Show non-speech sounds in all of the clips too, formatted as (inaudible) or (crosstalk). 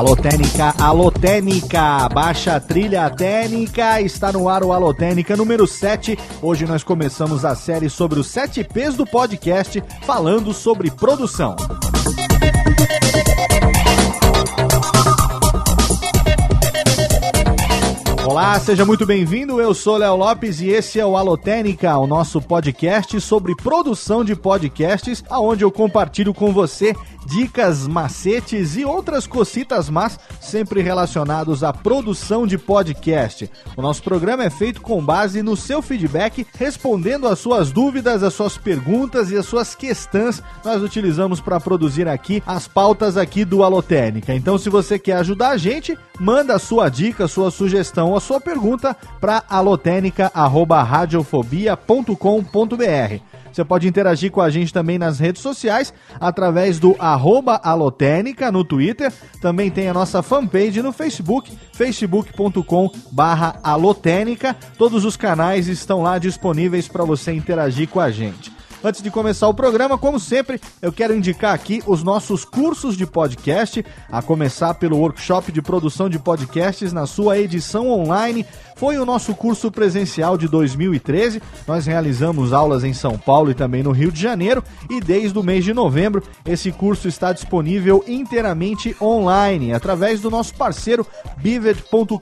Alô Técnica, Alô Técnica, baixa trilha técnica, está no ar o Alô Técnica número 7. Hoje nós começamos a série sobre os 7 P's do podcast, falando sobre produção. Olá, seja muito bem-vindo. Eu sou Léo Lopes e esse é o Alotênica, o nosso podcast sobre produção de podcasts, aonde eu compartilho com você dicas, macetes e outras cocitas más, sempre relacionados à produção de podcast. O nosso programa é feito com base no seu feedback, respondendo às suas dúvidas, às suas perguntas e às suas questões. Nós utilizamos para produzir aqui as pautas aqui do Alotênica. Então, se você quer ajudar a gente, manda a sua dica, sua sugestão, sua pergunta para alotênica@radiofobia.com.br. Você pode interagir com a gente também nas redes sociais, através do arroba alotênica no Twitter. Também tem a nossa fanpage no Facebook, facebook.com barra alotênica. Todos os canais estão lá disponíveis para você interagir com a gente. Antes de começar o programa, como sempre, eu quero indicar aqui os nossos cursos de podcast, a começar pelo workshop de produção de podcasts na sua edição online. Foi o nosso curso presencial de 2013. Nós realizamos aulas em São Paulo e também no Rio de Janeiro, e desde o mês de novembro, esse curso está disponível inteiramente online através do nosso parceiro bivet.com.br,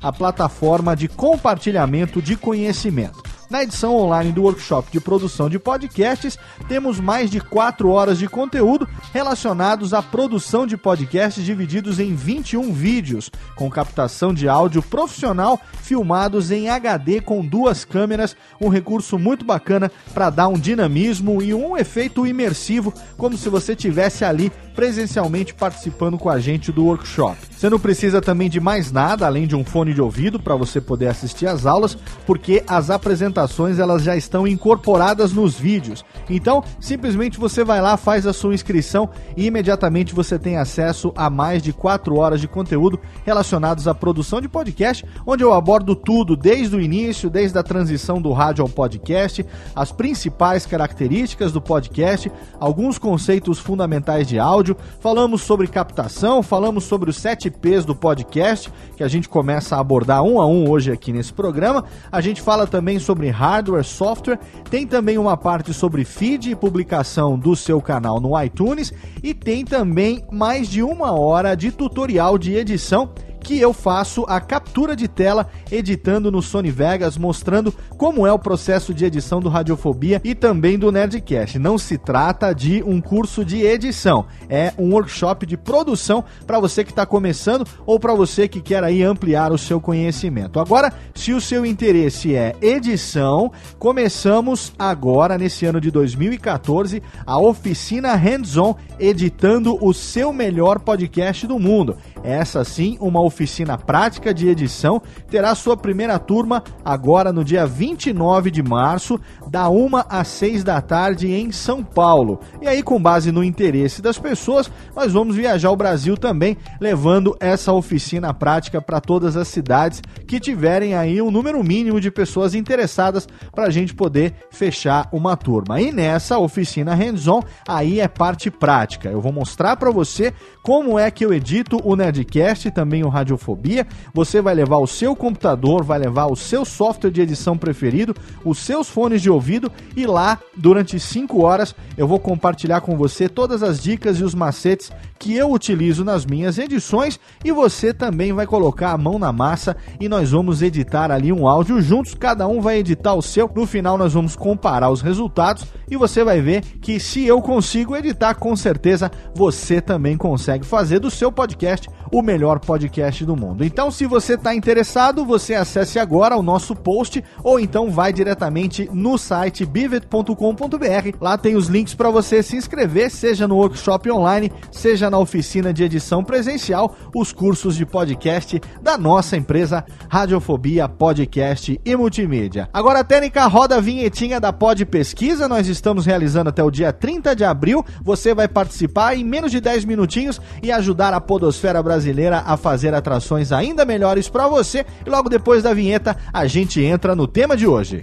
a plataforma de compartilhamento de conhecimento. Na edição online do workshop de produção de podcasts, temos mais de 4 horas de conteúdo relacionados à produção de podcasts divididos em 21 vídeos, com captação de áudio profissional filmados em HD com duas câmeras, um recurso muito bacana para dar um dinamismo e um efeito imersivo, como se você tivesse ali presencialmente participando com a gente do workshop. Você não precisa também de mais nada além de um fone de ouvido para você poder assistir às aulas, porque as apresentações elas já estão incorporadas nos vídeos. Então, simplesmente você vai lá, faz a sua inscrição e imediatamente você tem acesso a mais de 4 horas de conteúdo relacionados à produção de podcast, onde eu abordo tudo desde o início, desde a transição do rádio ao podcast, as principais características do podcast, alguns conceitos fundamentais de áudio áudio, falamos sobre captação, falamos sobre os 7 P's do podcast, que a gente começa a abordar um a um hoje aqui nesse programa. A gente fala também sobre hardware, software, tem também uma parte sobre feed e publicação do seu canal no iTunes e tem também mais de uma hora de tutorial de edição que eu faço a captura de tela editando no Sony Vegas, mostrando como é o processo de edição do Radiofobia e também do Nerdcast. Não se trata de um curso de edição, é um workshop de produção para você que está começando ou para você que quer aí ampliar o seu conhecimento. Agora, se o seu interesse é edição, começamos agora nesse ano de 2014 a oficina Hands-on editando o seu melhor podcast do mundo. Essa sim, uma oficina prática de edição, terá sua primeira turma agora no dia 29 de março, da 1 às 6 da tarde em São Paulo. E aí, com base no interesse das pessoas, nós vamos viajar o Brasil também, levando essa oficina prática para todas as cidades que tiverem aí um número mínimo de pessoas interessadas para a gente poder fechar uma turma. E nessa oficina hands-on, aí é parte prática. Eu vou mostrar para você como é que eu edito o Nerdcast também o Radiofobia. Você vai levar o seu computador, vai levar o seu software de edição preferido, os seus fones de ouvido e lá, durante 5 horas, eu vou compartilhar com você todas as dicas e os macetes que eu utilizo nas minhas edições e você também vai colocar a mão na massa e nós vamos editar ali um áudio juntos, cada um vai editar o seu. No final nós vamos comparar os resultados e você vai ver que se eu consigo editar, com certeza você também consegue fazer do seu podcast o melhor podcast do mundo. Então, se você está interessado, você acesse agora o nosso post ou então vai diretamente no site bivet.com.br. Lá tem os links para você se inscrever, seja no workshop online, seja na oficina de edição presencial, os cursos de podcast da nossa empresa Radiofobia Podcast e Multimídia. Agora a técnica roda a vinhetinha da Pod Pesquisa, nós estamos realizando até o dia 30 de abril. Você vai participar em menos de 10 minutinhos e ajudar a podosfera brasileira a fazer atrações ainda melhores para você. E logo depois da vinheta, a gente entra no tema de hoje.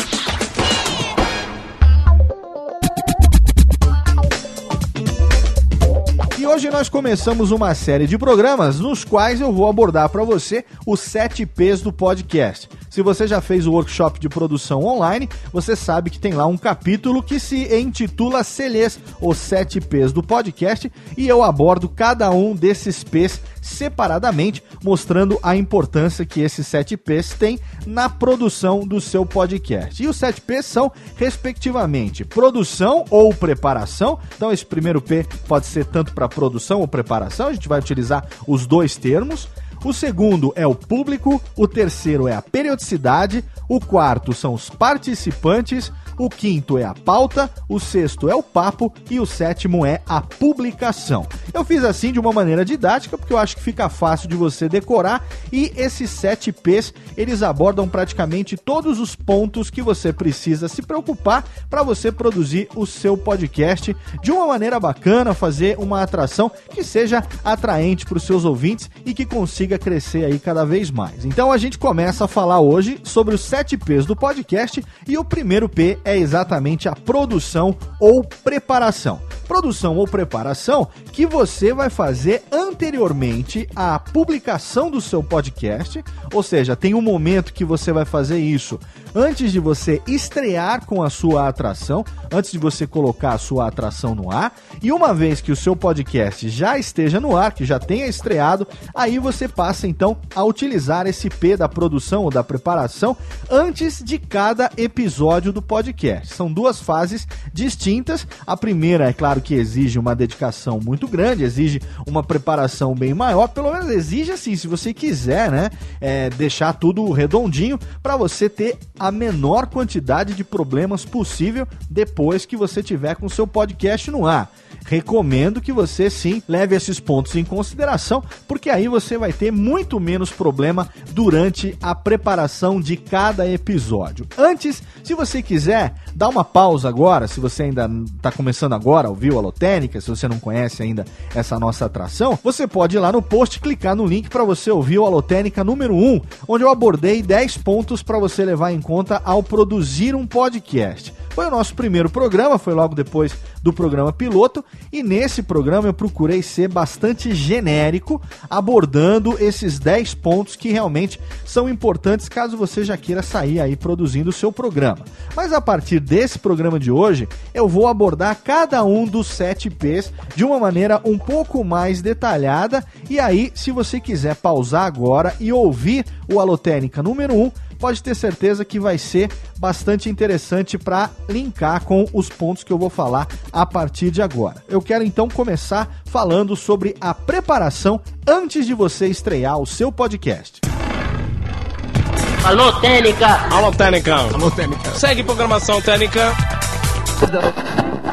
hoje nós começamos uma série de programas nos quais eu vou abordar para você os 7 P's do podcast. Se você já fez o workshop de produção online, você sabe que tem lá um capítulo que se intitula CLEs, os 7 P's do podcast, e eu abordo cada um desses P's separadamente, mostrando a importância que esses 7 P's têm na produção do seu podcast. E os 7 P's são, respectivamente, produção ou preparação. Então, esse primeiro P pode ser tanto para produção ou preparação, a gente vai utilizar os dois termos. O segundo é o público, o terceiro é a periodicidade, o quarto são os participantes, o quinto é a pauta, o sexto é o papo e o sétimo é a publicação. Eu fiz assim de uma maneira didática porque eu acho que fica fácil de você decorar e esses sete P's eles abordam praticamente todos os pontos que você precisa se preocupar para você produzir o seu podcast de uma maneira bacana, fazer uma atração que seja atraente para os seus ouvintes e que consiga crescer aí cada vez mais. Então a gente começa a falar hoje sobre os sete P's do podcast e o primeiro P é exatamente a produção ou preparação. Produção ou preparação que você vai fazer anteriormente à publicação do seu podcast, ou seja, tem um momento que você vai fazer isso antes de você estrear com a sua atração, antes de você colocar a sua atração no ar, e uma vez que o seu podcast já esteja no ar, que já tenha estreado, aí você passa então a utilizar esse P da produção ou da preparação antes de cada episódio do podcast. São duas fases distintas. A primeira, é claro que exige uma dedicação muito grande, exige uma preparação bem maior, pelo menos exige assim, se você quiser, né, é, deixar tudo redondinho para você ter a menor quantidade de problemas possível depois que você tiver com seu podcast no ar. Recomendo que você sim leve esses pontos em consideração, porque aí você vai ter muito menos problema durante a preparação de cada episódio. Antes, se você quiser, dá uma pausa agora, se você ainda está começando agora a ouvir o Alotênica, se você não conhece ainda essa nossa atração, você pode ir lá no post clicar no link para você ouvir o Alotênica número 1, onde eu abordei 10 pontos para você levar em conta ao produzir um podcast. Foi o nosso primeiro programa, foi logo depois do programa piloto, e nesse programa eu procurei ser bastante genérico, abordando esses 10 pontos que realmente são importantes caso você já queira sair aí produzindo o seu programa. Mas a partir desse programa de hoje, eu vou abordar cada um dos 7 P's de uma maneira um pouco mais detalhada, e aí, se você quiser pausar agora e ouvir o Alotênica número 1, pode ter certeza que vai ser bastante interessante para linkar com os pontos que eu vou falar a partir de agora. Eu quero então começar falando sobre a preparação antes de você estrear o seu podcast. Alô, Técnica! Alô, Técnica! Alô, Técnica! Segue programação Técnica!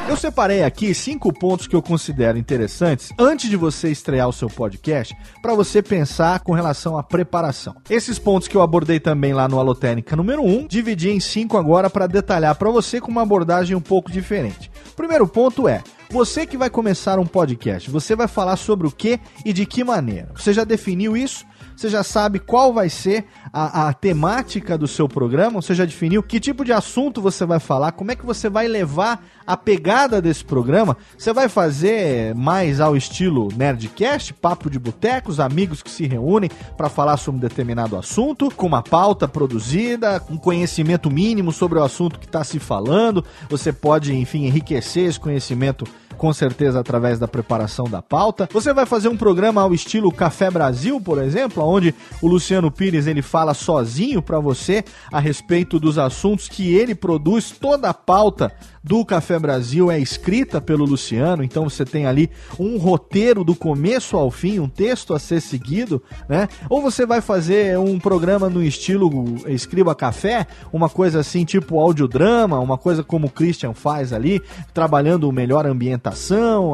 Eu separei aqui cinco pontos que eu considero interessantes antes de você estrear o seu podcast para você pensar com relação à preparação. Esses pontos que eu abordei também lá no Alotênica número 1, dividi em cinco agora para detalhar para você com uma abordagem um pouco diferente. O primeiro ponto é você que vai começar um podcast, você vai falar sobre o que e de que maneira? Você já definiu isso? Você já sabe qual vai ser a, a, temática do seu programa, você já definiu que tipo de assunto você vai falar, como é que você vai levar a pegada desse programa. Você vai fazer mais ao estilo Nerdcast, papo de botecos, amigos que se reúnem para falar sobre um determinado assunto, com uma pauta produzida, um conhecimento mínimo sobre o assunto que está se falando. Você pode, enfim, enriquecer esse conhecimento com certeza através da preparação da pauta. Você vai fazer um programa ao estilo Café Brasil, por exemplo, onde o Luciano Pires ele fala sozinho para você a respeito dos assuntos que ele produz toda a pauta do Café Brasil é escrita pelo Luciano, então você tem ali um roteiro do começo ao fim, um texto a ser seguido, né? Ou você vai fazer um programa no estilo Escriba Café, uma coisa assim tipo audiodrama, uma coisa como o Christian faz ali, trabalhando melhor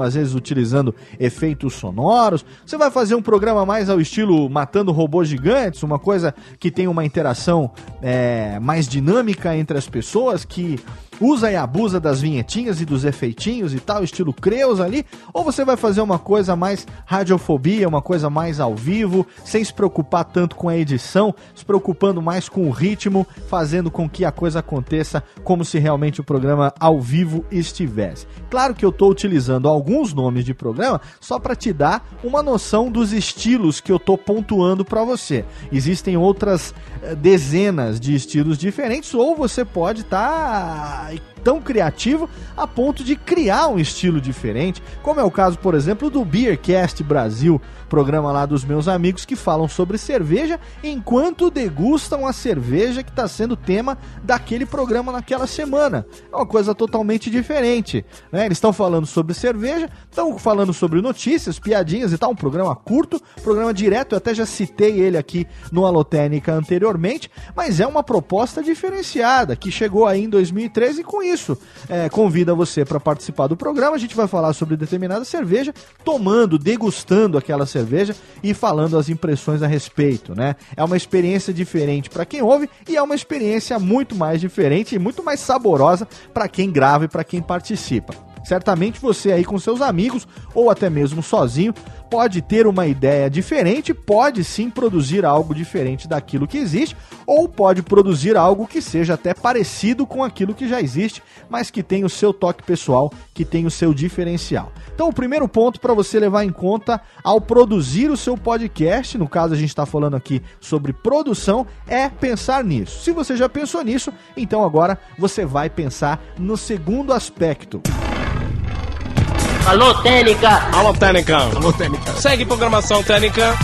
às vezes utilizando efeitos sonoros. Você vai fazer um programa mais ao estilo Matando Robôs Gigantes, uma coisa que tem uma interação é, mais dinâmica entre as pessoas, que usa e abusa das vinhetinhas e dos efeitinhos e tal, estilo Creus ali, ou você vai fazer uma coisa mais radiofobia, uma coisa mais ao vivo, sem se preocupar tanto com a edição, se preocupando mais com o ritmo, fazendo com que a coisa aconteça como se realmente o programa ao vivo estivesse. Claro que eu estou utilizando alguns nomes de programa só para te dar uma noção dos estilos que eu estou pontuando para você. Existem outras eh, dezenas de estilos diferentes, ou você pode estar tá I tão criativo a ponto de criar um estilo diferente, como é o caso, por exemplo, do Beercast Brasil, programa lá dos meus amigos que falam sobre cerveja enquanto degustam a cerveja que está sendo tema daquele programa naquela semana. É uma coisa totalmente diferente. Né? Eles estão falando sobre cerveja, estão falando sobre notícias, piadinhas e tal. Um programa curto, programa direto. Eu até já citei ele aqui no Alotênica anteriormente, mas é uma proposta diferenciada que chegou aí em 2013 e com isso é, convida você para participar do programa. A gente vai falar sobre determinada cerveja, tomando, degustando aquela cerveja e falando as impressões a respeito, né? É uma experiência diferente para quem ouve e é uma experiência muito mais diferente e muito mais saborosa para quem grava e para quem participa. Certamente você aí com seus amigos ou até mesmo sozinho pode ter uma ideia diferente, pode sim produzir algo diferente daquilo que existe, ou pode produzir algo que seja até parecido com aquilo que já existe, mas que tem o seu toque pessoal, que tem o seu diferencial. Então, o primeiro ponto para você levar em conta ao produzir o seu podcast, no caso a gente está falando aqui sobre produção, é pensar nisso. Se você já pensou nisso, então agora você vai pensar no segundo aspecto. Alô, Técnica! Alô, Técnica! Alô, Técnica! Segue programação Técnica!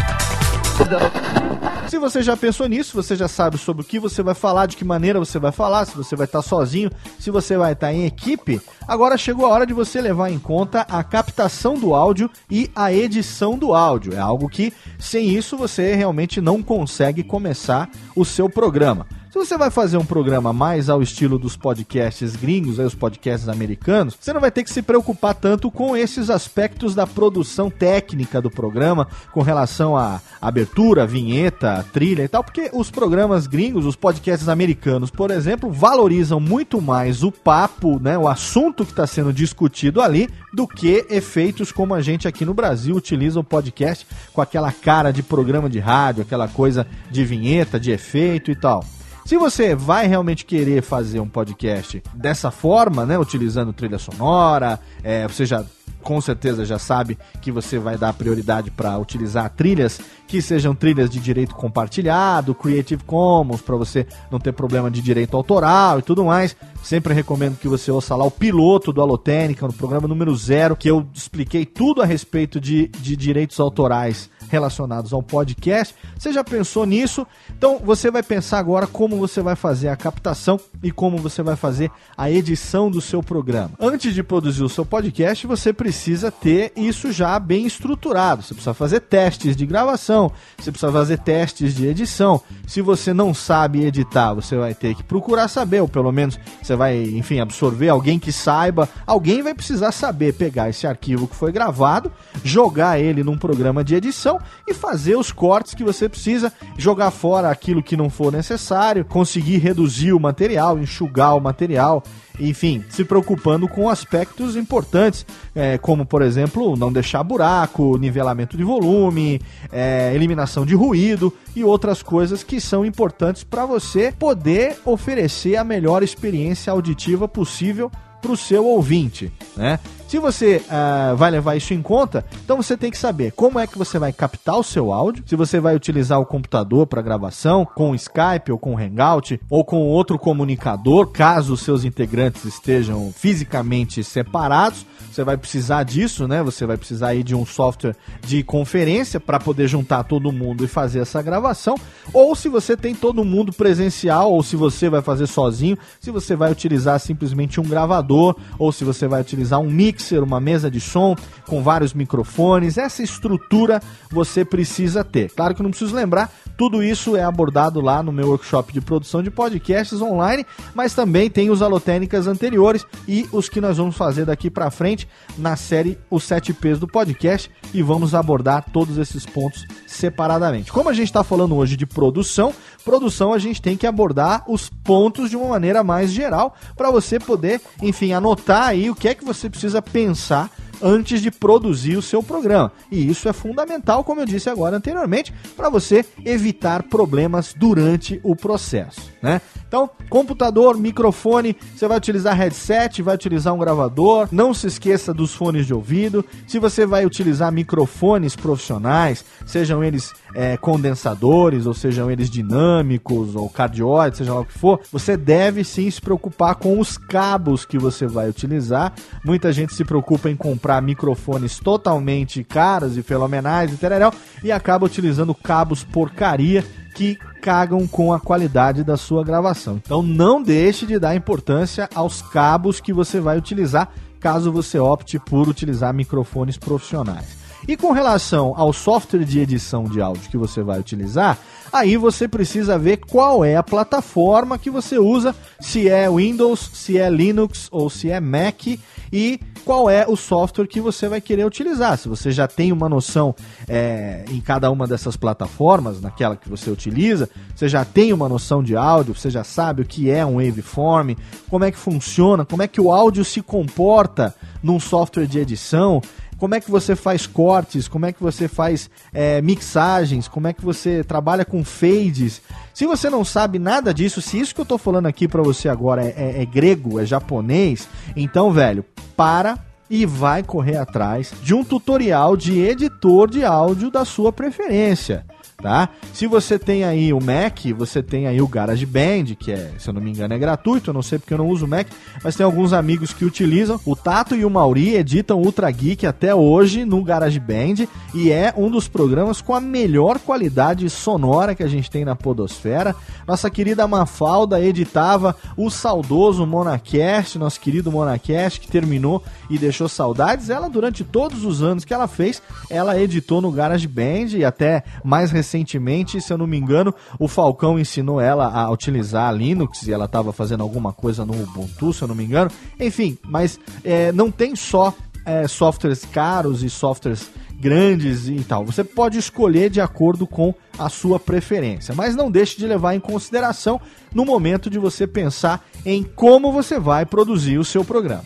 Se você já pensou nisso, você já sabe sobre o que você vai falar, de que maneira você vai falar, se você vai estar sozinho, se você vai estar em equipe. Agora chegou a hora de você levar em conta a captação do áudio e a edição do áudio. É algo que, sem isso, você realmente não consegue começar o seu programa. Se você vai fazer um programa mais ao estilo dos podcasts gringos, aí os podcasts americanos, você não vai ter que se preocupar tanto com esses aspectos da produção técnica do programa, com relação à abertura, vinheta, trilha e tal, porque os programas gringos, os podcasts americanos, por exemplo, valorizam muito mais o papo, né, o assunto que está sendo discutido ali, do que efeitos como a gente aqui no Brasil utiliza o podcast com aquela cara de programa de rádio, aquela coisa de vinheta, de efeito e tal. Se você vai realmente querer fazer um podcast dessa forma, né, utilizando trilha sonora, é, você já com certeza já sabe que você vai dar prioridade para utilizar trilhas que sejam trilhas de direito compartilhado, Creative Commons, para você não ter problema de direito autoral e tudo mais. Sempre recomendo que você ouça lá o piloto do Alotênica, no programa número zero, que eu expliquei tudo a respeito de, de direitos autorais relacionados ao podcast. Você já pensou nisso? Então você vai pensar agora como você vai fazer a captação e como você vai fazer a edição do seu programa. Antes de produzir o seu podcast, você precisa ter isso já bem estruturado. Você precisa fazer testes de gravação, você precisa fazer testes de edição. Se você não sabe editar, você vai ter que procurar saber, ou pelo menos você vai, enfim, absorver alguém que saiba. Alguém vai precisar saber pegar esse arquivo que foi gravado, jogar ele num programa de edição e fazer os cortes que você precisa, jogar fora aquilo que não for necessário, conseguir reduzir o material, enxugar o material enfim, se preocupando com aspectos importantes, é, como por exemplo, não deixar buraco, nivelamento de volume, é, eliminação de ruído e outras coisas que são importantes para você poder oferecer a melhor experiência auditiva possível para o seu ouvinte, né? Se você uh, vai levar isso em conta, então você tem que saber como é que você vai captar o seu áudio, se você vai utilizar o computador para gravação, com Skype ou com Hangout, ou com outro comunicador, caso os seus integrantes estejam fisicamente separados, você vai precisar disso, né? Você vai precisar aí de um software de conferência para poder juntar todo mundo e fazer essa gravação, ou se você tem todo mundo presencial, ou se você vai fazer sozinho, se você vai utilizar simplesmente um gravador, ou se você vai utilizar um mixer, uma mesa de som com vários microfones, essa estrutura você precisa ter. Claro que não preciso lembrar, tudo isso é abordado lá no meu workshop de produção de podcasts online, mas também tem os alotécnicas anteriores e os que nós vamos fazer daqui para frente na série Os 7 P's do podcast e vamos abordar todos esses pontos separadamente. Como a gente está falando hoje de produção, produção a gente tem que abordar os pontos de uma maneira mais geral para você poder, enfim, anotar aí o que é que você precisa pensar antes de produzir o seu programa. E isso é fundamental, como eu disse agora anteriormente, para você evitar problemas durante o processo, né? Então, computador, microfone, você vai utilizar headset, vai utilizar um gravador, não se esqueça dos fones de ouvido. Se você vai utilizar microfones profissionais, sejam eles é, condensadores, ou sejam eles dinâmicos, ou cardioides, seja lá o que for, você deve sim se preocupar com os cabos que você vai utilizar. Muita gente se preocupa em comprar microfones totalmente caros e fenomenais e tereréu, e acaba utilizando cabos porcaria que cagam com a qualidade da sua gravação. Então não deixe de dar importância aos cabos que você vai utilizar, caso você opte por utilizar microfones profissionais. E com relação ao software de edição de áudio que você vai utilizar, aí você precisa ver qual é a plataforma que você usa, se é Windows, se é Linux ou se é Mac e qual é o software que você vai querer utilizar. Se você já tem uma noção é, em cada uma dessas plataformas, naquela que você utiliza, você já tem uma noção de áudio, você já sabe o que é um waveform, como é que funciona, como é que o áudio se comporta num software de edição como é que você faz cortes, como é que você faz é, mixagens, como é que você trabalha com fades. Se você não sabe nada disso, se isso que eu tô falando aqui para você agora é, é, é grego, é japonês, então, velho, para e vai correr atrás de um tutorial de editor de áudio da sua preferência tá? Se você tem aí o Mac, você tem aí o GarageBand, que é, se eu não me engano, é gratuito, eu não sei porque eu não uso o Mac, mas tem alguns amigos que utilizam. O Tato e o Mauri editam Ultra Geek até hoje no GarageBand e é um dos programas com a melhor qualidade sonora que a gente tem na podosfera. Nossa querida Mafalda editava o saudoso Monacast, nosso querido Monacast, que terminou e deixou saudades. Ela, durante todos os anos que ela fez, ela editou no GarageBand e até mais recentemente recentemente, se eu não me engano, o Falcão ensinou ela a utilizar Linux e ela estava fazendo alguma coisa no Ubuntu, se eu não me engano. Enfim, mas é, não tem só é, softwares caros e softwares grandes e tal. Você pode escolher de acordo com a sua preferência, mas não deixe de levar em consideração no momento de você pensar em como você vai produzir o seu programa.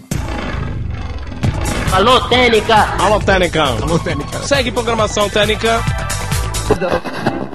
Alô, Técnica! Alô, Técnica! Alô, Técnica! Segue programação Técnica!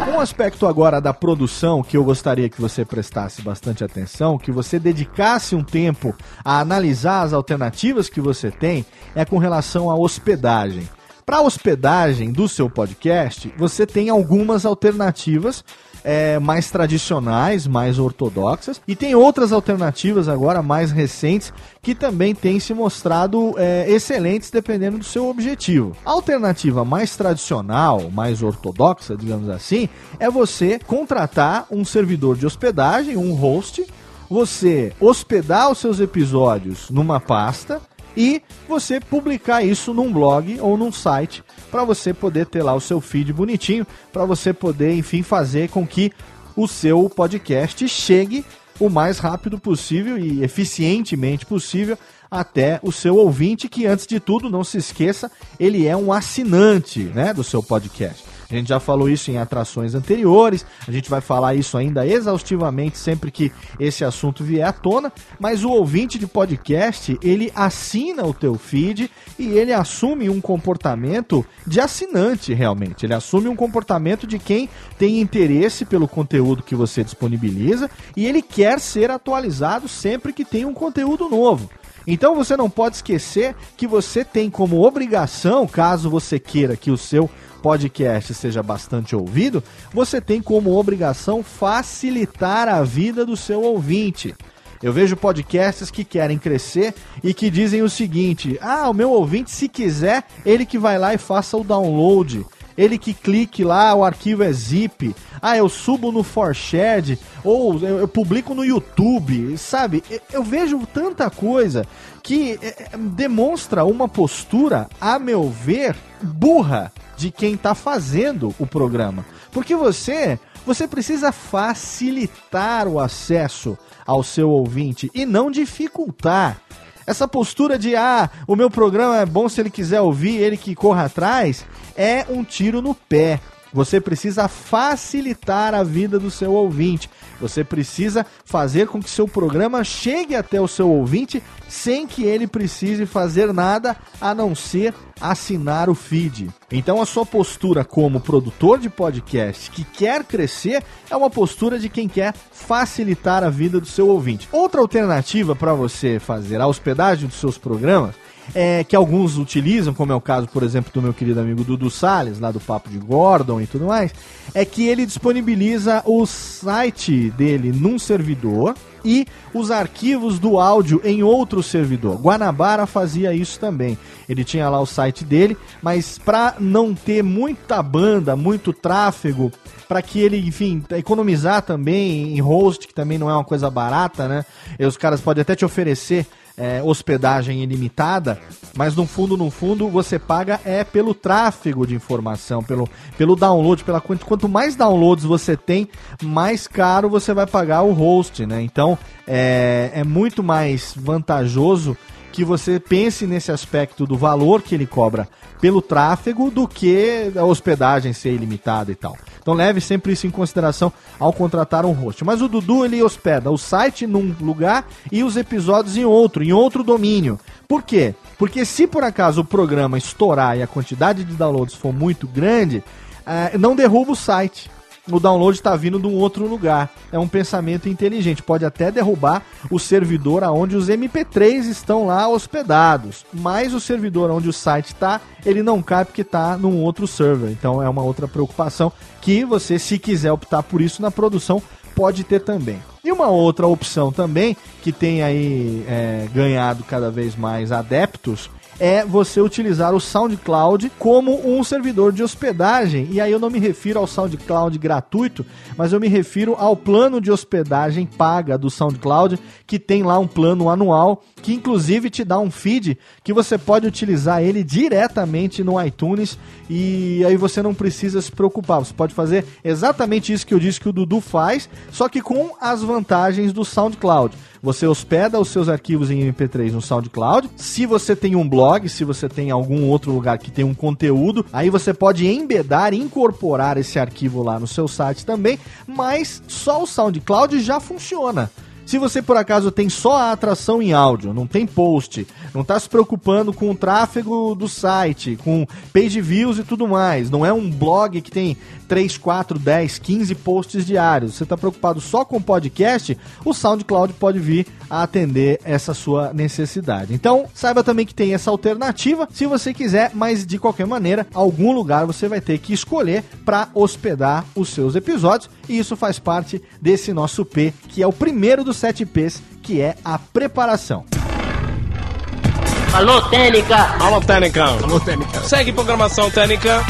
Um aspecto agora da produção que eu gostaria que você prestasse bastante atenção, que você dedicasse um tempo a analisar as alternativas que você tem, é com relação à hospedagem. Para a hospedagem do seu podcast, você tem algumas alternativas é, mais tradicionais, mais ortodoxas, e tem outras alternativas agora mais recentes que também têm se mostrado é, excelentes dependendo do seu objetivo. A alternativa mais tradicional, mais ortodoxa, digamos assim, é você contratar um servidor de hospedagem, um host, você hospedar os seus episódios numa pasta e você publicar isso num blog ou num site para você poder ter lá o seu feed bonitinho, para você poder, enfim, fazer com que o seu podcast chegue o mais rápido possível e eficientemente possível até o seu ouvinte, que antes de tudo, não se esqueça, ele é um assinante né, do seu podcast. A gente já falou isso em atrações anteriores, a gente vai falar isso ainda exaustivamente sempre que esse assunto vier à tona, mas o ouvinte de podcast, ele assina o teu feed e ele assume um comportamento de assinante realmente. Ele assume um comportamento de quem tem interesse pelo conteúdo que você disponibiliza e ele quer ser atualizado sempre que tem um conteúdo novo. Então você não pode esquecer que você tem como obrigação, caso você queira que o seu podcast seja bastante ouvido, você tem como obrigação facilitar a vida do seu ouvinte. Eu vejo podcasts que querem crescer e que dizem o seguinte: ah, o meu ouvinte, se quiser, ele que vai lá e faça o download ele que clique lá, o arquivo é zip. Ah, eu subo no Forshared, ou eu, eu publico no YouTube, sabe? Eu, eu vejo tanta coisa que é, é, demonstra uma postura, a meu ver, burra de quem está fazendo o programa. Porque você, você precisa facilitar o acesso ao seu ouvinte e não dificultar. Essa postura de, ah, o meu programa é bom se ele quiser ouvir, ele que corra atrás, é um tiro no pé. Você precisa facilitar a vida do seu ouvinte. Você precisa fazer com que seu programa chegue até o seu ouvinte sem que ele precise fazer nada a não ser assinar o feed. Então a sua postura como produtor de podcast que quer crescer é uma postura de quem quer facilitar a vida do seu ouvinte. Outra alternativa para você fazer a hospedagem dos seus programas é, que alguns utilizam, como é o caso, por exemplo, do meu querido amigo Dudu Salles, lá do Papo de Gordon e tudo mais, é que ele disponibiliza o site dele num servidor e os arquivos do áudio em outro servidor. Guanabara fazia isso também. Ele tinha lá o site dele, mas para não ter muita banda, muito tráfego, para que ele, enfim, economizar também em host, que também não é uma coisa barata, né? E os caras podem até te oferecer é, hospedagem ilimitada, mas no fundo, no fundo, você paga é pelo tráfego de informação, pelo, pelo download, pela quanto mais downloads você tem, mais caro você vai pagar o host, né? Então é, é muito mais vantajoso que você pense nesse aspecto do valor que ele cobra pelo tráfego do que a hospedagem ser ilimitada e tal. Então leve sempre isso em consideração ao contratar um host. Mas o Dudu ele hospeda o site num lugar e os episódios em outro, em outro domínio. Por quê? Porque se por acaso o programa estourar e a quantidade de downloads for muito grande, uh, não derruba o site o download está vindo de um outro lugar. É um pensamento inteligente. Pode até derrubar o servidor aonde os MP3 estão lá hospedados. Mas o servidor onde o site está, ele não cai porque está num outro server. Então é uma outra preocupação que você, se quiser optar por isso na produção, pode ter também. E uma outra opção também, que tem aí é, ganhado cada vez mais adeptos, é você utilizar o SoundCloud como um servidor de hospedagem. E aí eu não me refiro ao SoundCloud gratuito, mas eu me refiro ao plano de hospedagem paga do SoundCloud, que tem lá um plano anual, que inclusive te dá um feed que você pode utilizar ele diretamente no iTunes e aí você não precisa se preocupar. Você pode fazer exatamente isso que eu disse que o Dudu faz, só que com as vantagens do SoundCloud. Você hospeda os seus arquivos em MP3 no SoundCloud. Se você tem um blog, se você tem algum outro lugar que tem um conteúdo, aí você pode embedar, incorporar esse arquivo lá no seu site também, mas só o SoundCloud já funciona. Se você por acaso tem só a atração em áudio, não tem post, não está se preocupando com o tráfego do site, com page views e tudo mais, não é um blog que tem 3, 4, 10, 15 posts diários, você está preocupado só com podcast, o SoundCloud pode vir a atender essa sua necessidade. Então, saiba também que tem essa alternativa se você quiser, mas de qualquer maneira, algum lugar você vai ter que escolher para hospedar os seus episódios, e isso faz parte desse nosso P, que é o primeiro dos 7 P's, que é a preparação. Alô, Técnica! Alô, Técnica! Alô, Técnica! Segue programação Técnica!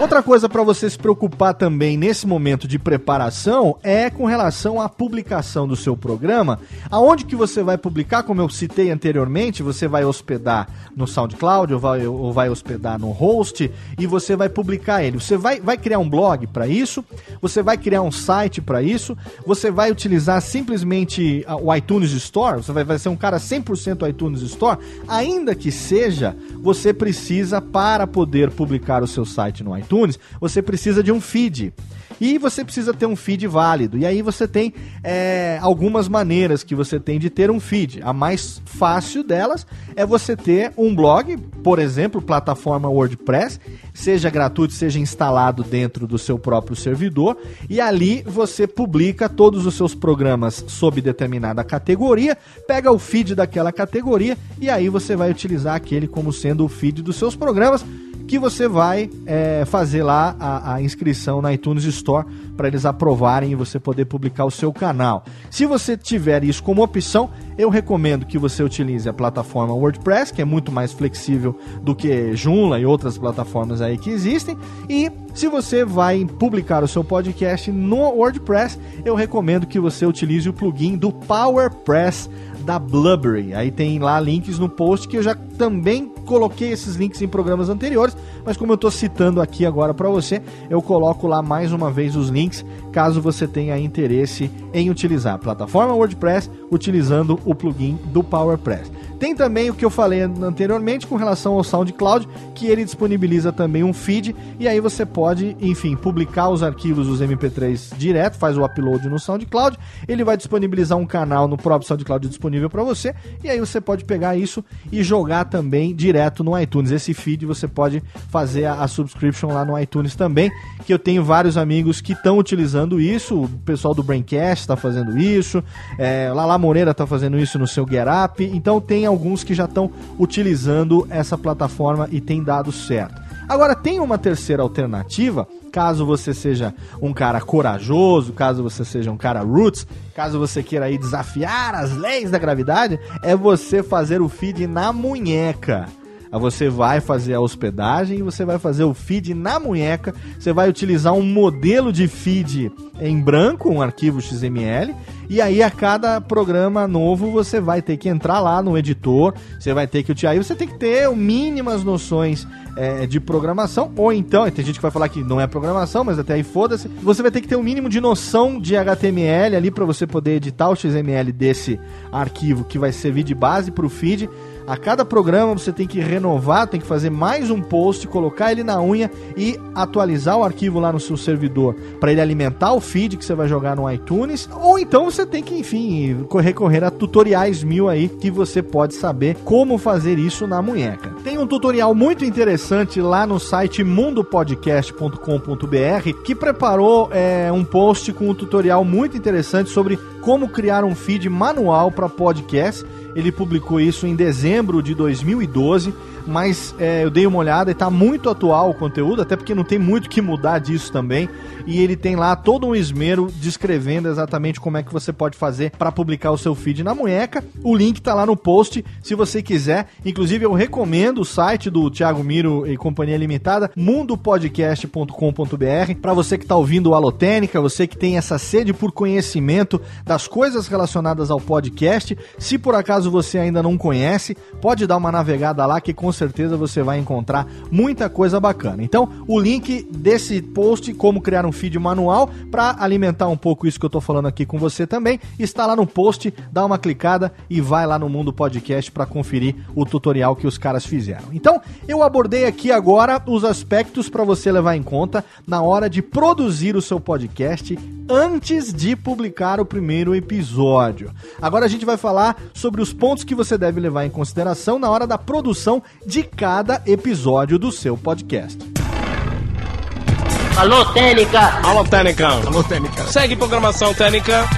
Outra coisa para você se preocupar também nesse momento de preparação é com relação à publicação do seu programa. Aonde que você vai publicar, como eu citei anteriormente, você vai hospedar no SoundCloud ou vai, ou vai hospedar no host e você vai publicar ele. Você vai, vai criar um blog para isso, você vai criar um site para isso, você vai utilizar simplesmente o iTunes Store, você vai, vai ser um cara 100% iTunes Store, ainda que seja, você precisa para poder publicar o seu site no iTunes iTunes, você precisa de um feed. E você precisa ter um feed válido. E aí você tem é, algumas maneiras que você tem de ter um feed. A mais fácil delas é você ter um blog, por exemplo, plataforma WordPress, seja gratuito, seja instalado dentro do seu próprio servidor, e ali você publica todos os seus programas sob determinada categoria, pega o feed daquela categoria e aí você vai utilizar aquele como sendo o feed dos seus programas que você vai é, fazer lá a, a, inscrição na iTunes Store para eles aprovarem e você poder publicar o seu canal. Se você tiver isso como opção, eu recomendo que você utilize a plataforma WordPress, que é muito mais flexível do que Joomla e outras plataformas aí que existem. E se você vai publicar o seu podcast no WordPress, eu recomendo que você utilize o plugin do PowerPress da Blubrry. Aí tem lá links no post que eu já também coloquei esses links em programas anteriores, mas como eu estou citando aqui agora para você, eu coloco lá mais uma vez os links, caso você tenha interesse em utilizar a plataforma WordPress utilizando o plugin do PowerPress. Tem também o que eu falei anteriormente com relação ao SoundCloud, que ele disponibiliza também um feed e aí você pode, enfim, publicar os arquivos dos MP3 direto, faz o upload no SoundCloud, ele vai disponibilizar um canal no próprio SoundCloud disponível para você e aí você pode pegar isso e jogar também direto no iTunes. Esse feed você pode fazer a, subscription lá no iTunes também, que eu tenho vários amigos que estão utilizando isso, o pessoal do Braincast está fazendo isso, é, Lala Moreira está fazendo isso no seu Get Up, então tem alguns que já estão utilizando essa plataforma e tem dado certo. Agora, tem uma terceira alternativa, caso você seja um cara corajoso, caso você seja um cara roots, caso você queira aí desafiar as leis da gravidade, é você fazer o feed na munheca. Você vai fazer a hospedagem você vai fazer o feed na munheca. Você vai utilizar um modelo de feed em branco, um arquivo XML, e aí a cada programa novo você vai ter que entrar lá no editor, você vai ter que aí você tem que ter mínimas noções é, de programação, ou então, tem gente que vai falar que não é programação, mas até aí foda-se, você vai ter que ter o um mínimo de noção de HTML ali para você poder editar o XML desse arquivo que vai servir de base para o feed. A cada programa você tem que renovar, tem que fazer mais um post, colocar ele na unha e atualizar o arquivo lá no seu servidor para ele alimentar o feed que você vai jogar no iTunes. Ou então você tem que, enfim, recorrer a tutoriais mil aí que você pode saber como fazer isso na munheca. Tem um tutorial muito interessante lá no site mundopodcast.com.br que preparou é, um post com um tutorial muito interessante sobre como criar um feed manual para podcast ele publicou isso em dezembro de 2012 mas é, eu dei uma olhada e tá muito atual o conteúdo, até porque não tem muito que mudar disso também. E ele tem lá todo um esmero descrevendo exatamente como é que você pode fazer para publicar o seu feed na munheca. O link tá lá no post, se você quiser. Inclusive, eu recomendo o site do Thiago Miro e Companhia Limitada, mundopodcast.com.br, para você que tá ouvindo o Alotênica, você que tem essa sede por conhecimento das coisas relacionadas ao podcast. Se por acaso você ainda não conhece, pode dar uma navegada lá que com com certeza você vai encontrar muita coisa bacana. Então, o link desse post, como criar um feed manual, para alimentar um pouco isso que eu estou falando aqui com você também, está lá no post, dá uma clicada e vai lá no Mundo Podcast para conferir o tutorial que os caras fizeram. Então, eu abordei aqui agora os aspectos para você levar em conta na hora de produzir o seu podcast antes de publicar o primeiro episódio. Agora a gente vai falar sobre os pontos que você deve levar em consideração na hora da produção de cada episódio do seu podcast. Alô, Técnica! Alô, Técnica! Alô, Técnica! Segue programação Técnica!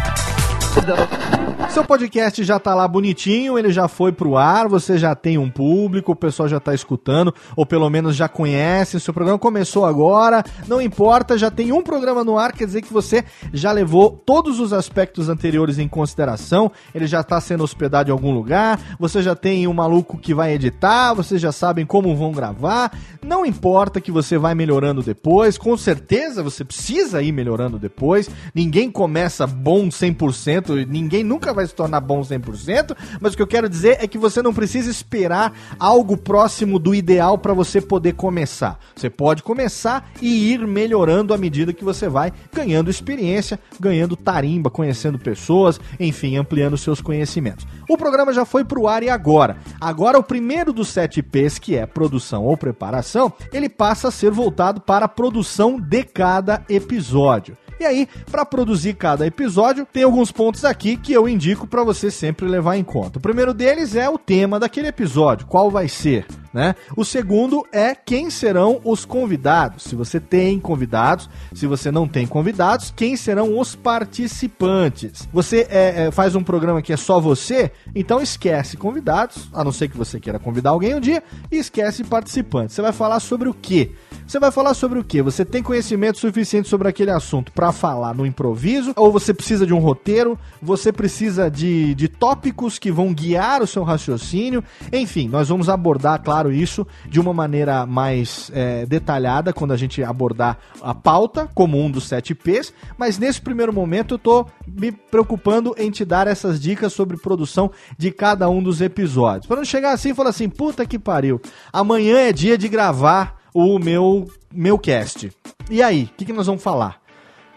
Seu podcast já tá lá bonitinho, ele já foi pro ar, você já tem um público, o pessoal já tá escutando, ou pelo menos já conhece, seu programa começou agora, não importa, já tem um programa no ar, quer dizer que você já levou todos os aspectos anteriores em consideração, ele já tá sendo hospedado em algum lugar, você já tem um maluco que vai editar, vocês já sabem como vão gravar, não importa que você vai melhorando depois, com certeza você precisa ir melhorando depois, ninguém começa bom 100%, ninguém nunca vai vai se tornar bom 100%, mas o que eu quero dizer é que você não precisa esperar algo próximo do ideal para você poder começar. Você pode começar e ir melhorando à medida que você vai ganhando experiência, ganhando tarimba, conhecendo pessoas, enfim, ampliando seus conhecimentos. O programa já foi pro ar e agora? Agora o primeiro dos 7 P's, que é produção ou preparação, ele passa a ser voltado para a produção de cada episódio. E aí, para produzir cada episódio, tem alguns pontos aqui que eu indico para você sempre levar em conta. O primeiro deles é o tema daquele episódio, qual vai ser. Né? O segundo é quem serão os convidados. Se você tem convidados, se você não tem convidados, quem serão os participantes. Você é, é, faz um programa que é só você, então esquece convidados, a não ser que você queira convidar alguém um dia, e esquece participantes. Você vai falar sobre o quê? Você vai falar sobre o quê? Você tem conhecimento suficiente sobre aquele assunto para falar no improviso? Ou você precisa de um roteiro? Você precisa de, de tópicos que vão guiar o seu raciocínio? Enfim, nós vamos abordar, claro, isso de uma maneira mais é, detalhada quando a gente abordar a pauta como um dos sete P's. Mas nesse primeiro momento eu tô me preocupando em te dar essas dicas sobre produção de cada um dos episódios. Para não chegar assim e falar assim, puta que pariu, amanhã é dia de gravar o meu, meu cast. E aí, o que, que nós vamos falar?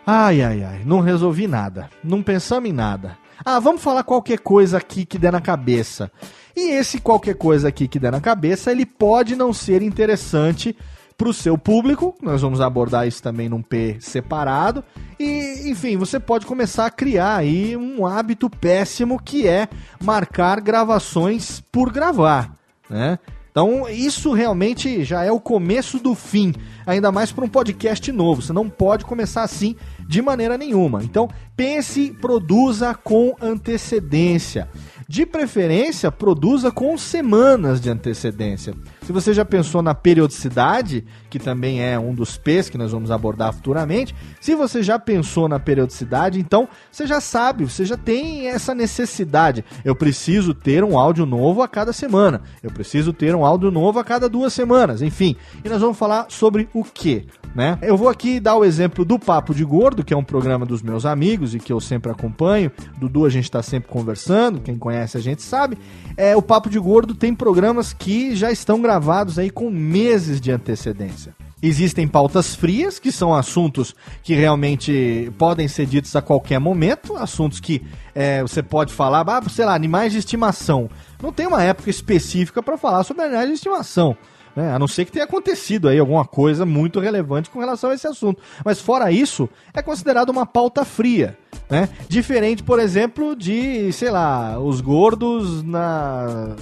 Ai, ai, ai, não resolvi nada. Não pensamos em nada. Ah, vamos falar qualquer coisa aqui que der na cabeça. E esse qualquer coisa aqui que der na cabeça, ele pode não ser interessante para o seu público. Nós vamos abordar isso também num P separado. E, enfim, você pode começar a criar aí um hábito péssimo que é marcar gravações por gravar, né? Então, isso realmente já é o começo do fim, ainda mais para um podcast novo. Você não pode começar assim de maneira nenhuma. Então, pense, produza com antecedência. De preferência, produza com semanas de antecedência. Se você já pensou na periodicidade, que também é um dos P's que nós vamos abordar futuramente, se você já pensou na periodicidade, então você já sabe, você já tem essa necessidade. Eu preciso ter um áudio novo a cada semana. Eu preciso ter um áudio novo a cada duas semanas. Enfim, e nós vamos falar sobre o que? Né? Eu vou aqui dar o exemplo do Papo de Gordo, que é um programa dos meus amigos e que eu sempre acompanho. Dudu a gente está sempre conversando, quem conhece a gente sabe. É, o Papo de Gordo tem programas que já estão gravados gravados aí com meses de antecedência. Existem pautas frias, que são assuntos que realmente podem ser ditos a qualquer momento, assuntos que é, você pode falar, ah, sei lá, animais de estimação. Não tem uma época específica para falar sobre animais de estimação. Né? A não ser que tenha acontecido aí alguma coisa muito relevante com relação a esse assunto. Mas fora isso, é considerado uma pauta fria. Né? Diferente, por exemplo, de, sei lá, os gordos na.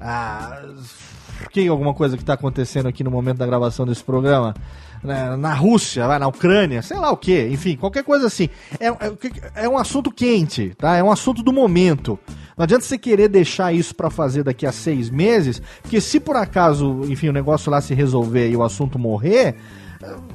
Ah, que alguma coisa que está acontecendo aqui no momento da gravação desse programa? Na, na Rússia, na Ucrânia, sei lá o que, enfim, qualquer coisa assim. É, é, é, um assunto quente, tá? É um assunto do momento. Não adianta você querer deixar isso para fazer daqui a seis meses, porque se por acaso, enfim, o negócio lá se resolver e o assunto morrer,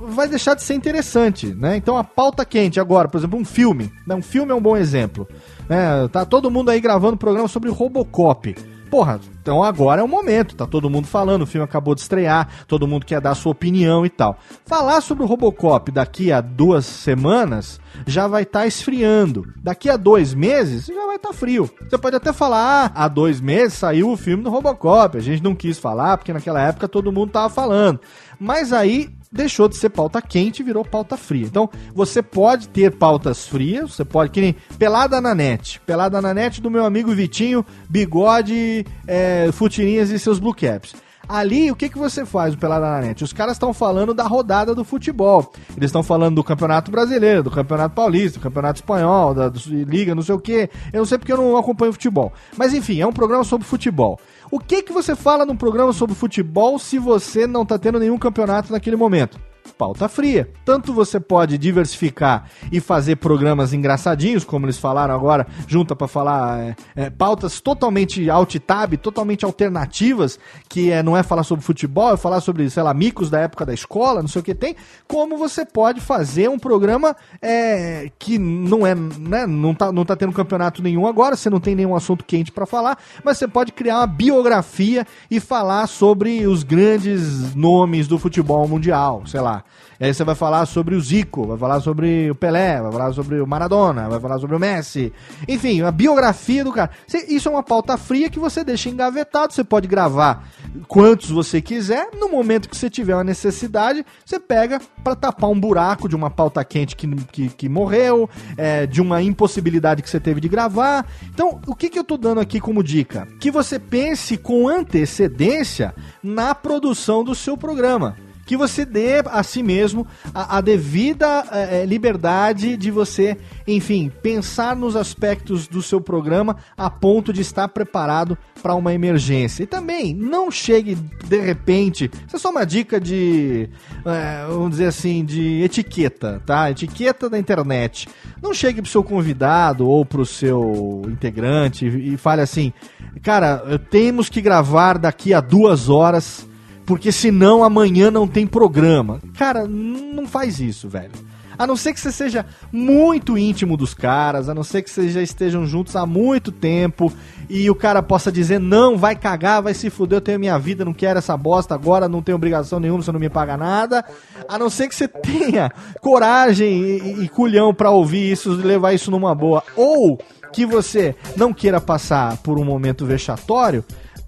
vai deixar de ser interessante, né? Então a pauta quente agora, por exemplo, um filme, né? Um filme é um bom exemplo. Né? Tá todo mundo aí gravando programa sobre Robocop porra, então agora é o momento, tá todo mundo falando, o filme acabou de estrear, todo mundo quer dar sua opinião e tal. Falar sobre o Robocop daqui a duas semanas já vai estar tá esfriando. Daqui a dois meses já vai estar tá frio. Você pode até falar, ah, há dois meses saiu o filme do Robocop, a gente não quis falar porque naquela época todo mundo tava falando. Mas aí deixou de ser pauta quente e virou pauta fria. Então, você pode ter pautas frias, você pode, que nem Pelada na Net. Pelada na Net do meu amigo Vitinho, Bigode, é, Futirinhas e seus Blue Caps. Ali, o que, que você faz, Pelada na Net? Os caras estão falando da rodada do futebol. Eles estão falando do Campeonato Brasileiro, do Campeonato Paulista, do Campeonato Espanhol, da Liga, não sei o quê. Eu não sei porque eu não acompanho futebol. Mas enfim, é um programa sobre futebol. O que que você fala num programa sobre futebol se você não tá tendo nenhum campeonato naquele momento? Pauta fria. Tanto você pode diversificar e fazer programas engraçadinhos, como eles falaram agora, junta para falar é, é, pautas totalmente alt-tab, totalmente alternativas, que é, não é falar sobre futebol, é falar sobre, sei lá, micos da época da escola, não sei o que tem, como você pode fazer um programa é, que não é, né, não tá, não tá tendo campeonato nenhum agora, você não tem nenhum assunto quente para falar, mas você pode criar uma biografia e falar sobre os grandes nomes do futebol mundial, sei lá. Aí você vai falar sobre o Zico, vai falar sobre o Pelé, vai falar sobre o Maradona, vai falar sobre o Messi. Enfim, a biografia do cara. Isso é uma pauta fria que você deixa engavetado. Você pode gravar quantos você quiser. No momento que você tiver uma necessidade, você pega para tapar um buraco de uma pauta quente que, que, que morreu, é, de uma impossibilidade que você teve de gravar. Então, o que, que eu tô dando aqui como dica? Que você pense com antecedência na produção do seu programa que você dê a si mesmo a, a devida é, liberdade de você, enfim, pensar nos aspectos do seu programa a ponto de estar preparado para uma emergência. E também não chegue de repente. Isso é só uma dica de, é, vamos dizer assim, de etiqueta, tá? Etiqueta da internet. Não chegue pro seu convidado ou pro seu integrante e, e fale assim, cara, temos que gravar daqui a duas horas porque senão amanhã não tem programa. Cara, não faz isso, velho. A não ser que você seja muito íntimo dos caras, a não ser que vocês já estejam juntos há muito tempo e o cara possa dizer: não, vai cagar, vai se fuder, eu tenho minha vida, não quero essa bosta agora, não tenho obrigação nenhuma, você não me paga nada. A não ser que você tenha coragem e, e culhão para ouvir isso e levar isso numa boa. Ou que você não queira passar por um momento vexatório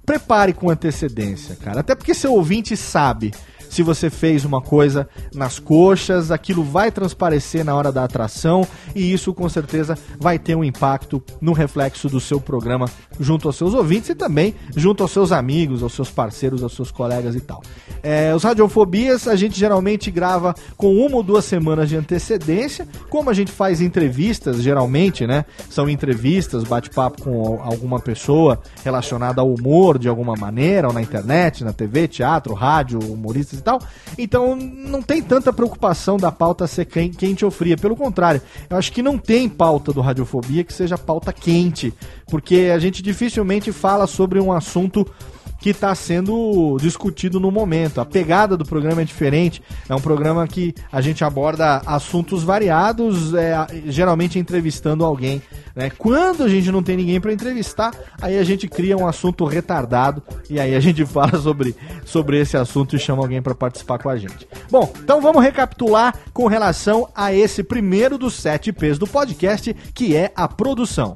prepare com antecedência, cara. Até porque seu ouvinte sabe se você fez uma coisa nas coxas, aquilo vai transparecer na hora da atração e isso com certeza vai ter um impacto no reflexo do seu programa junto aos seus ouvintes e também junto aos seus amigos, aos seus parceiros, aos seus colegas e tal. É, os radiofobias a gente geralmente grava com uma ou duas semanas de antecedência, como a gente faz entrevistas geralmente, né? São entrevistas, bate-papo com alguma pessoa relacionada ao humor de alguma maneira, ou na internet, na TV, teatro, rádio, humoristas tal. Então não tem tanta preocupação da pauta ser quente ou fria. Pelo contrário, eu acho que não tem pauta do Radiofobia que seja pauta quente, porque a gente dificilmente fala sobre um assunto que está sendo discutido no momento. A pegada do programa é diferente. É um programa que a gente aborda assuntos variados, é, geralmente entrevistando alguém. Né? Quando a gente não tem ninguém para entrevistar, aí a gente cria um assunto retardado e aí a gente (laughs) fala sobre, sobre esse assunto e chama alguém para participar com a gente. Bom, então vamos recapitular com relação a esse primeiro dos sete P's do podcast, que é a produção.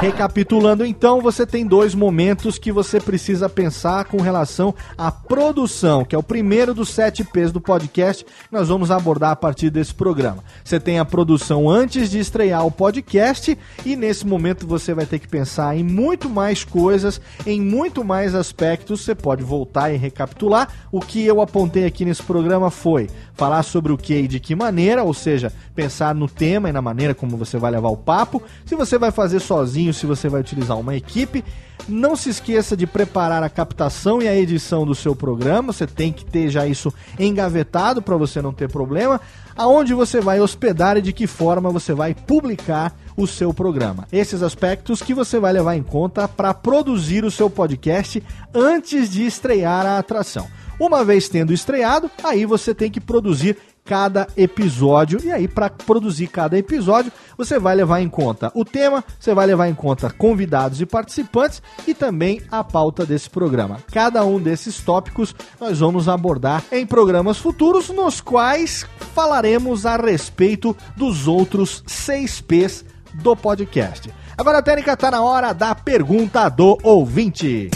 Recapitulando então, você tem dois momentos que você precisa pensar com relação à produção, que é o primeiro dos sete P's do podcast que nós vamos abordar a partir desse programa. Você tem a produção antes de estrear o podcast e nesse momento você vai ter que pensar em muito mais coisas, em muito mais aspectos. Você pode voltar e recapitular. O que eu apontei aqui nesse programa foi falar sobre o que e de que maneira, ou seja, pensar no tema e na maneira como você vai levar o papo. Se você vai fazer sozinho se você vai utilizar uma equipe. Não se esqueça de preparar a captação e a edição do seu programa. Você tem que ter já isso engavetado para você não ter problema. Aonde você vai hospedar e de que forma você vai publicar o seu programa. Esses aspectos que você vai levar em conta para produzir o seu podcast antes de estrear a atração. Uma vez tendo estreado, aí você tem que produzir cada episódio. E aí, para produzir cada episódio, você vai levar em conta o tema, você vai levar em conta convidados e participantes e também a pauta desse programa. Cada um desses tópicos nós vamos abordar em programas futuros, nos quais falaremos a respeito dos outros seis P's do podcast. Agora, Técnica, tá na hora da pergunta do ouvinte.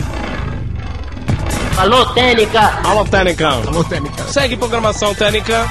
Alô, Técnica! Alô, Técnica! Alô, Técnica! Segue programação Técnica.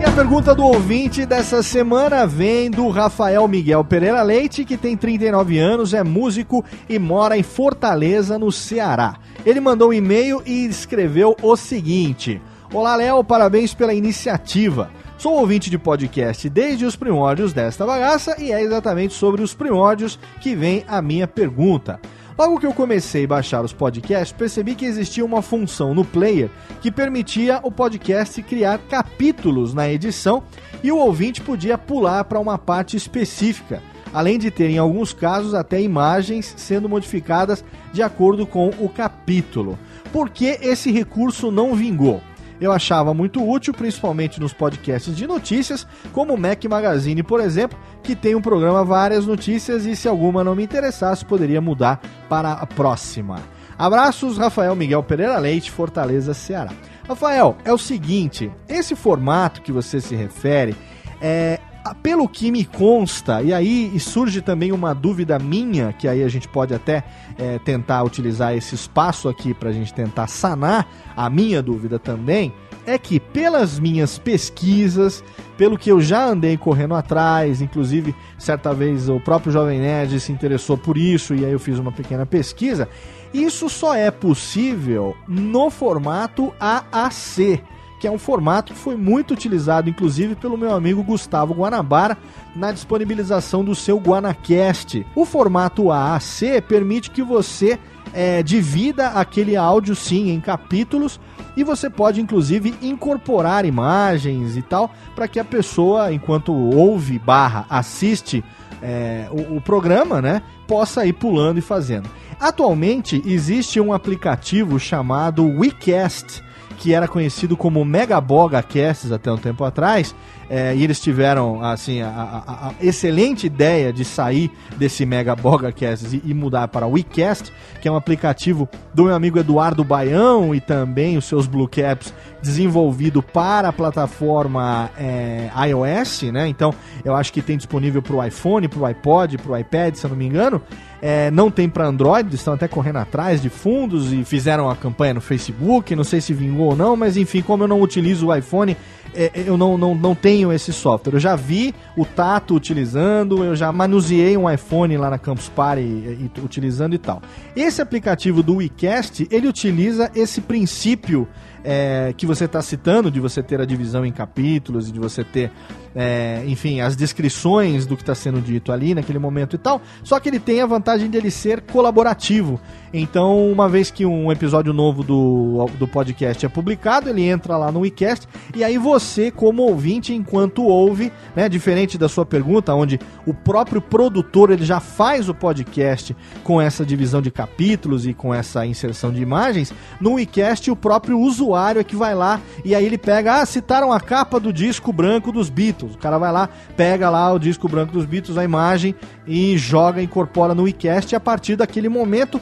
E a pergunta do ouvinte dessa semana vem do Rafael Miguel Pereira Leite, que tem 39 anos, é músico e mora em Fortaleza, no Ceará. Ele mandou um e-mail e escreveu o seguinte: Olá, Léo, parabéns pela iniciativa. Sou ouvinte de podcast desde os primórdios desta bagaça e é exatamente sobre os primórdios que vem a minha pergunta. Logo que eu comecei a baixar os podcasts, percebi que existia uma função no player que permitia o podcast criar capítulos na edição e o ouvinte podia pular para uma parte específica, além de ter, em alguns casos, até imagens sendo modificadas de acordo com o capítulo. Por que esse recurso não vingou? Eu achava muito útil, principalmente nos podcasts de notícias, como o Mac Magazine, por exemplo, que tem um programa várias notícias e se alguma não me interessasse, poderia mudar para a próxima. Abraços, Rafael Miguel Pereira Leite, Fortaleza, Ceará. Rafael, é o seguinte, esse formato que você se refere é pelo que me consta, e aí surge também uma dúvida minha, que aí a gente pode até é, tentar utilizar esse espaço aqui para a gente tentar sanar a minha dúvida também, é que pelas minhas pesquisas, pelo que eu já andei correndo atrás, inclusive certa vez o próprio Jovem Nerd se interessou por isso e aí eu fiz uma pequena pesquisa, isso só é possível no formato AAC que é um formato que foi muito utilizado, inclusive, pelo meu amigo Gustavo Guanabara na disponibilização do seu Guanacast. O formato AAC permite que você é, divida aquele áudio sim em capítulos e você pode inclusive incorporar imagens e tal para que a pessoa, enquanto ouve barra assiste é, o, o programa, né, possa ir pulando e fazendo. Atualmente existe um aplicativo chamado WeCast que era conhecido como Megaboga Casts até um tempo atrás, é, e eles tiveram assim a, a, a, excelente ideia de sair desse Mega Cast e, e, mudar para o WeCast, que é um aplicativo do meu amigo Eduardo Baião e também os seus Blue Caps desenvolvido para a plataforma é, iOS, né? Então eu acho que tem disponível para o iPhone, para o iPod, para o iPad, se eu não me engano. É, não tem para Android, estão até correndo atrás de fundos e fizeram a campanha no Facebook. Não sei se vingou ou não, mas enfim, como eu não utilizo o iPhone, é, é, eu não, não, não tenho esse software. Eu já vi o Tato utilizando, eu já manuseei um iPhone lá na Campus Party e, e, utilizando e tal. Esse aplicativo do WeCast, ele utiliza esse princípio é, que você está citando, de você ter a divisão em capítulos e de você ter é, enfim, as descrições do que está sendo dito ali naquele momento e tal. Só que ele tem a vantagem dele ser colaborativo. Então, uma vez que um episódio novo do, do podcast é publicado, ele entra lá no WeCast e aí você, como ouvinte, enquanto ouve, né, diferente da sua pergunta, onde o próprio produtor ele já faz o podcast com essa divisão de capítulos e com essa inserção de imagens, no WeCast o próprio usuário é que vai lá e aí ele pega, ah, citaram a capa do disco branco dos Beatles. O cara vai lá, pega lá o disco branco dos Beatles, a imagem e joga, incorpora no WeCast e a partir daquele momento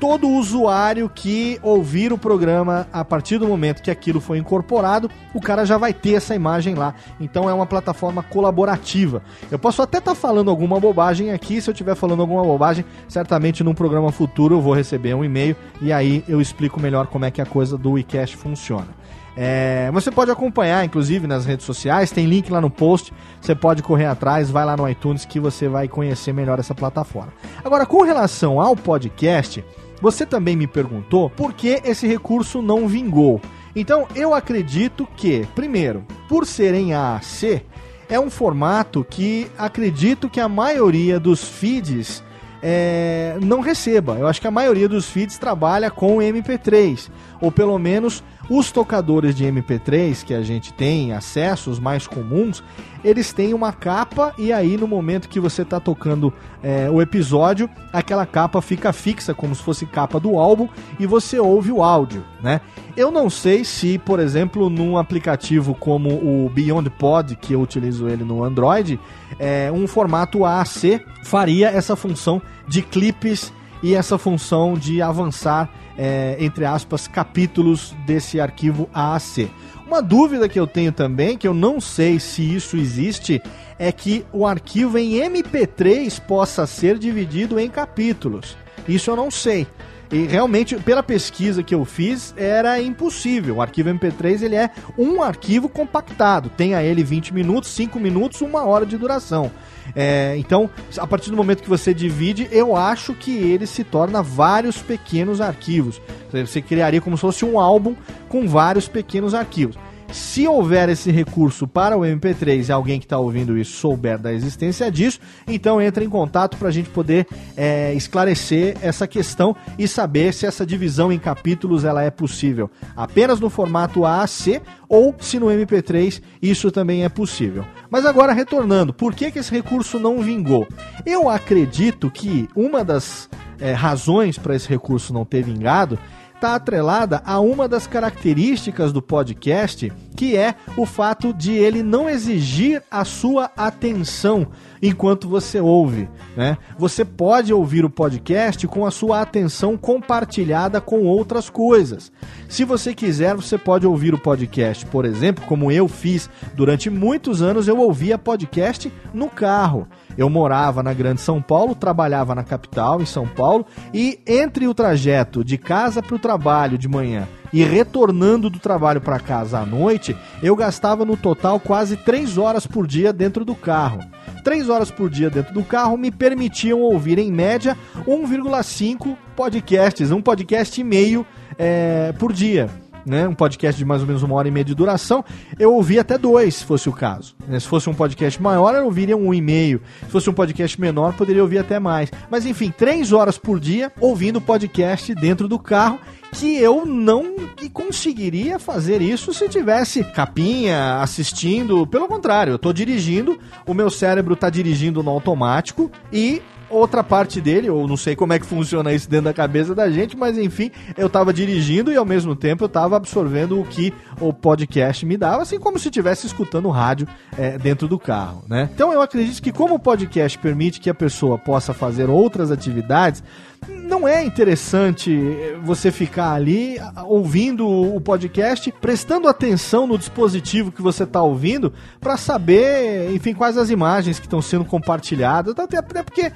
todo usuário que ouvir o programa a partir do momento que aquilo foi incorporado, o cara já vai ter essa imagem lá. Então é uma plataforma colaborativa. Eu posso até estar tá falando alguma bobagem aqui, se eu estiver falando alguma bobagem, certamente num programa futuro eu vou receber um e-mail e aí eu explico melhor como é que a coisa do WeCast funciona. É, você pode acompanhar, inclusive, nas redes sociais, tem link lá no post. Você pode correr atrás, vai lá no iTunes que você vai conhecer melhor essa plataforma. Agora, com relação ao podcast, você também me perguntou por que esse recurso não vingou. Então, eu acredito que, primeiro, por ser em AAC, é um formato que acredito que a maioria dos feeds é, não receba. Eu acho que a maioria dos feeds trabalha com MP3, ou pelo menos os tocadores de MP3 que a gente tem acesso, os mais comuns, eles têm uma capa e aí no momento que você está tocando é, o episódio, aquela capa fica fixa como se fosse capa do álbum e você ouve o áudio, né? Eu não sei se, por exemplo, num aplicativo como o Beyond Pod, que eu utilizo ele no Android, é, um formato AAC faria essa função de clipes e essa função de avançar é, entre aspas, capítulos desse arquivo AAC. Uma dúvida que eu tenho também, que eu não sei se isso existe, é que o arquivo em MP3 possa ser dividido em capítulos. Isso eu não sei. E realmente, pela pesquisa que eu fiz, era impossível. O arquivo MP3 ele é um arquivo compactado. Tenha ele 20 minutos, 5 minutos, uma hora de duração. É, então, a partir do momento que você divide, eu acho que ele se torna vários pequenos arquivos. Você criaria como se fosse um álbum com vários pequenos arquivos. Se houver esse recurso para o MP3 e alguém que está ouvindo isso souber da existência disso, então entre em contato para a gente poder é, esclarecer essa questão e saber se essa divisão em capítulos ela é possível apenas no formato AAC ou se no MP3 isso também é possível. Mas agora retornando, por que, que esse recurso não vingou? Eu acredito que uma das é, razões para esse recurso não ter vingado está atrelada a uma das características do podcast, que é o fato de ele não exigir a sua atenção enquanto você ouve. Né? Você pode ouvir o podcast com a sua atenção compartilhada com outras coisas. Se você quiser, você pode ouvir o podcast, por exemplo, como eu fiz durante muitos anos, eu ouvia podcast no carro. Eu morava na Grande São Paulo, trabalhava na capital, em São Paulo, e entre o trajeto de casa para o trabalho de manhã e retornando do trabalho para casa à noite, eu gastava no total quase 3 horas por dia dentro do carro. 3 horas por dia dentro do carro me permitiam ouvir, em média, 1,5 podcasts, um podcast e meio é, por dia né, um podcast de mais ou menos uma hora e meia de duração, eu ouvi até dois, se fosse o caso. Né, se fosse um podcast maior, eu ouviria um e meio. Se fosse um podcast menor, poderia ouvir até mais. Mas enfim, três horas por dia ouvindo podcast dentro do carro que eu não conseguiria fazer isso se tivesse capinha assistindo. Pelo contrário, eu estou dirigindo, o meu cérebro está dirigindo no automático e outra parte dele, ou não sei como é que funciona isso dentro da cabeça da gente, mas enfim, eu tava dirigindo e ao mesmo tempo eu tava absorvendo o que o podcast me dava, assim como se estivesse escutando rádio é, dentro do carro, né? Então eu acredito que como o podcast permite que a pessoa possa fazer outras atividades, não é interessante você ficar ali ouvindo o podcast, prestando atenção no dispositivo que você está ouvindo, para saber, enfim, quais as imagens que estão sendo compartilhadas. Até porque,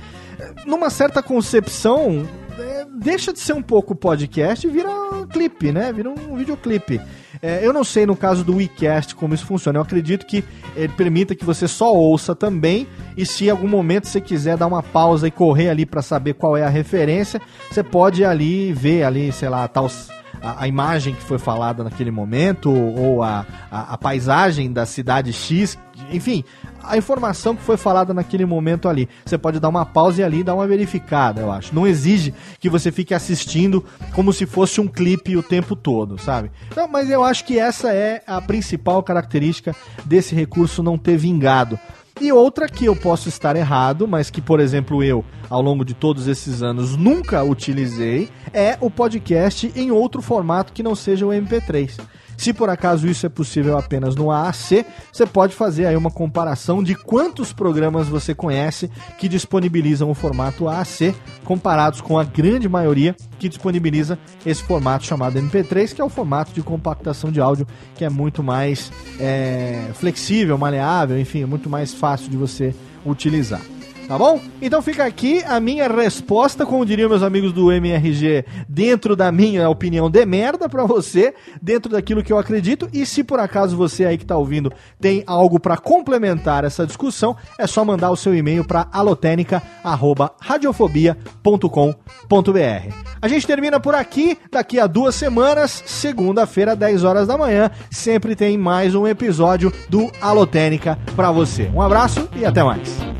numa certa concepção, é, deixa de ser um pouco podcast e vira um clipe, né? Vira um videoclipe. É, eu não sei no caso do WeCast como isso funciona. Eu acredito que ele permita que você só ouça também. E se em algum momento você quiser dar uma pausa e correr ali para saber qual é a referência, você pode ali ver ali, sei lá, tal a, a, imagem que foi falada naquele momento, ou a, a, a, paisagem da cidade X, enfim, a informação que foi falada naquele momento ali. Você pode dar uma pausa e ali dar uma verificada, eu acho. Não exige que você fique assistindo como se fosse um clipe o tempo todo, sabe? Então, mas eu acho que essa é a principal característica desse recurso não ter vingado. E outra que eu posso estar errado, mas que, por exemplo, eu, ao longo de todos esses anos, nunca utilizei, é o podcast em outro formato que não seja o MP3. Se por acaso isso é possível apenas no AAC, você pode fazer aí uma comparação de quantos programas você conhece que disponibilizam o formato AAC, comparados com a grande maioria que disponibiliza esse formato chamado MP3, que é o formato de compactação de áudio que é muito mais é, flexível, maleável, enfim, é muito mais fácil de você utilizar tá bom? Então fica aqui a minha resposta, como diriam meus amigos do MRG, dentro da minha opinião de merda para você, dentro daquilo que eu acredito. E se por acaso você aí que tá ouvindo tem algo para complementar essa discussão, é só mandar o seu e-mail para alotenica@radiofobia.com.br. A gente termina por aqui, daqui a duas semanas, segunda-feira, 10 horas da manhã, sempre tem mais um episódio do Alotênica para você. Um abraço e até mais.